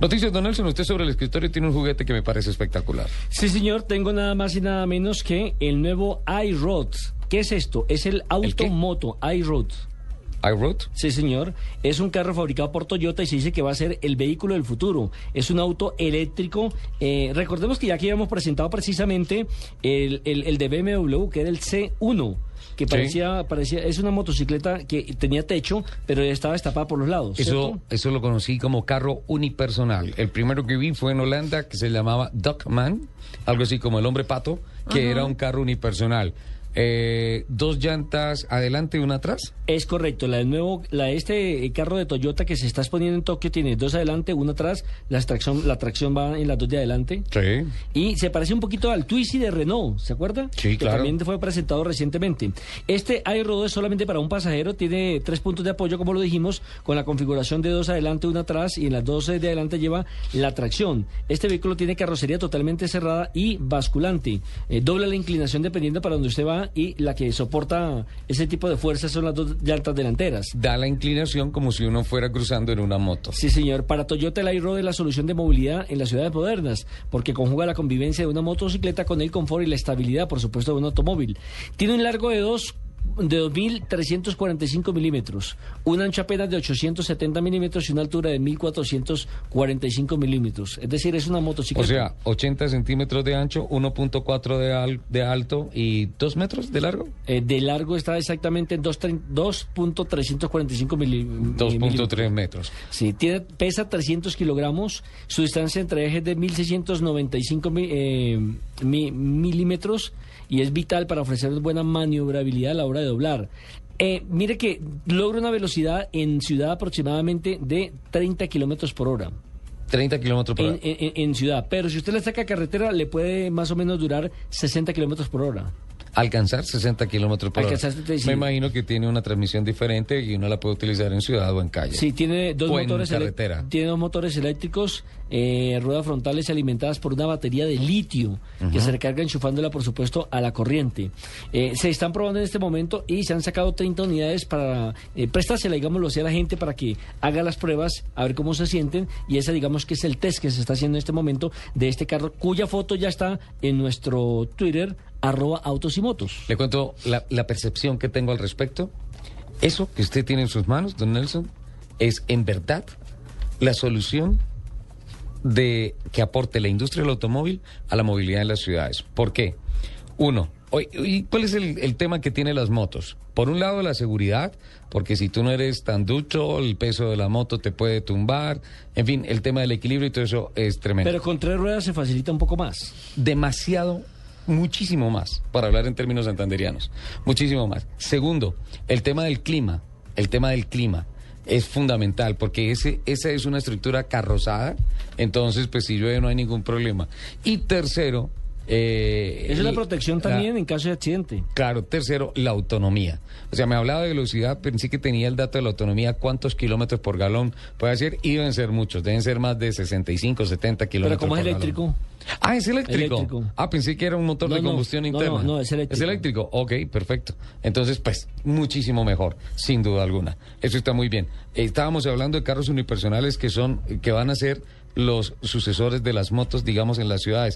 Noticias, Don Nelson, usted sobre el escritorio tiene un juguete que me parece espectacular. Sí, señor, tengo nada más y nada menos que el nuevo iRoad. ¿Qué es esto? Es el automoto iRoad. iRoad. Sí, señor. Es un carro fabricado por Toyota y se dice que va a ser el vehículo del futuro. Es un auto eléctrico. Eh, recordemos que ya aquí habíamos presentado precisamente el, el- el de BMW, que era el C1, que Sí. parecía, parecía, es una motocicleta que tenía techo, pero estaba destapada por los lados. Eso, ¿cierto? eso lo conocí como carro unipersonal. El primero que vi fue en Holanda, que se llamaba Duckman, algo así como el hombre pato, que era un carro unipersonal. Eh, dos llantas adelante y una atrás. Es correcto, la del nuevo, la de este eh, carro de Toyota que se está exponiendo en Tokio tiene dos adelante, una atrás, la tracción, la tracción va en las dos de adelante. Sí. Y se parece un poquito al Twizy de Renault, ¿se acuerda? Sí, que claro. también fue presentado recientemente. Este iRoad es solamente para un pasajero, tiene tres puntos de apoyo, como lo dijimos, con la configuración de dos adelante, una atrás, y en las dos de adelante lleva la tracción. Este vehículo tiene carrocería totalmente cerrada y basculante. Eh, dobla la inclinación dependiendo para donde usted va y la que soporta ese tipo de fuerzas son las dos llantas delanteras. Da la inclinación como si uno fuera cruzando en una moto. Sí, señor. Para Toyota el iRoad es la solución de movilidad en las ciudades modernas, porque conjuga la convivencia de una motocicleta con el confort y la estabilidad, por supuesto, de un automóvil. Tiene un largo de dos de 2.345 milímetros, un ancho apenas de 870 milímetros y una altura de 1.445 milímetros. Es decir, es una O motocicleta. sea, 80 centímetros de ancho, 1.4 de, al- de alto y 2 metros de largo. Eh, de largo está exactamente en 2.3- 2.345 milí- milímetros. 2.3 metros. Sí, tiene, pesa 300 kilogramos, su distancia entre ejes de 1695 mi- eh, milímetros y es vital para ofrecer buena maniobrabilidad a la hora de doblar. Eh, mire que logra una velocidad en ciudad aproximadamente de 30 kilómetros por hora. 30 kilómetros por En, hora. en- en ciudad, pero si usted le saca carretera, le puede más o menos durar 60 kilómetros por hora. Alcanzar 60 kilómetros por Alcanzar hora. 60, sí. Me imagino que tiene una transmisión diferente y uno la puede utilizar en ciudad o en calle. Sí, tiene dos O motores carretera. tiene dos motores eléctricos, eh, ruedas frontales alimentadas por una batería de litio que se recarga enchufándola, por supuesto, a la corriente. Eh, se están probando en este momento y se han sacado 30 unidades para eh, prestársela, digámoslo así, a la gente para que haga las pruebas, a ver cómo se sienten y esa, digamos, que es el test que se está haciendo en este momento de este carro, cuya foto ya está en nuestro Twitter, arroba autos y motos. Le cuento la, la percepción que tengo al respecto. Eso que usted tiene en sus manos, don Nelson, es en verdad la solución de que aporte la industria del automóvil a la movilidad en las ciudades. ¿Por qué? Uno, hoy- ¿y cuál es el, el tema que tiene las motos? Por un lado, la seguridad, porque si tú no eres tan ducho, el peso de la moto te puede tumbar. En fin, el tema del equilibrio y todo eso es tremendo Pero con tres ruedas se facilita un poco más. demasiado, muchísimo más, para hablar en términos santanderianos, muchísimo más. Segundo, el tema del clima, el tema del clima es fundamental porque ese, esa es una estructura carrozada, entonces pues si llueve no hay ningún problema. Y tercero, eh, Es el- protección la- también en caso de accidente. Claro, tercero, la autonomía. O sea, me hablaba de velocidad, pensé que tenía el dato de la autonomía, cuántos kilómetros por galón puede hacer, y deben ser muchos, deben ser más de 65, 70 Pero kilómetros como es por eléctrico. galón. Ah, es eléctrico. Eléctrico. Ah, pensé que era un motor No, de combustión no, interna. no, no, es eléctrico. Es eléctrico. Ok, perfecto. Entonces, pues, muchísimo mejor, sin duda alguna. Eso está muy bien. Estábamos hablando de carros unipersonales que son, que van a ser los sucesores de las motos, digamos, en las ciudades.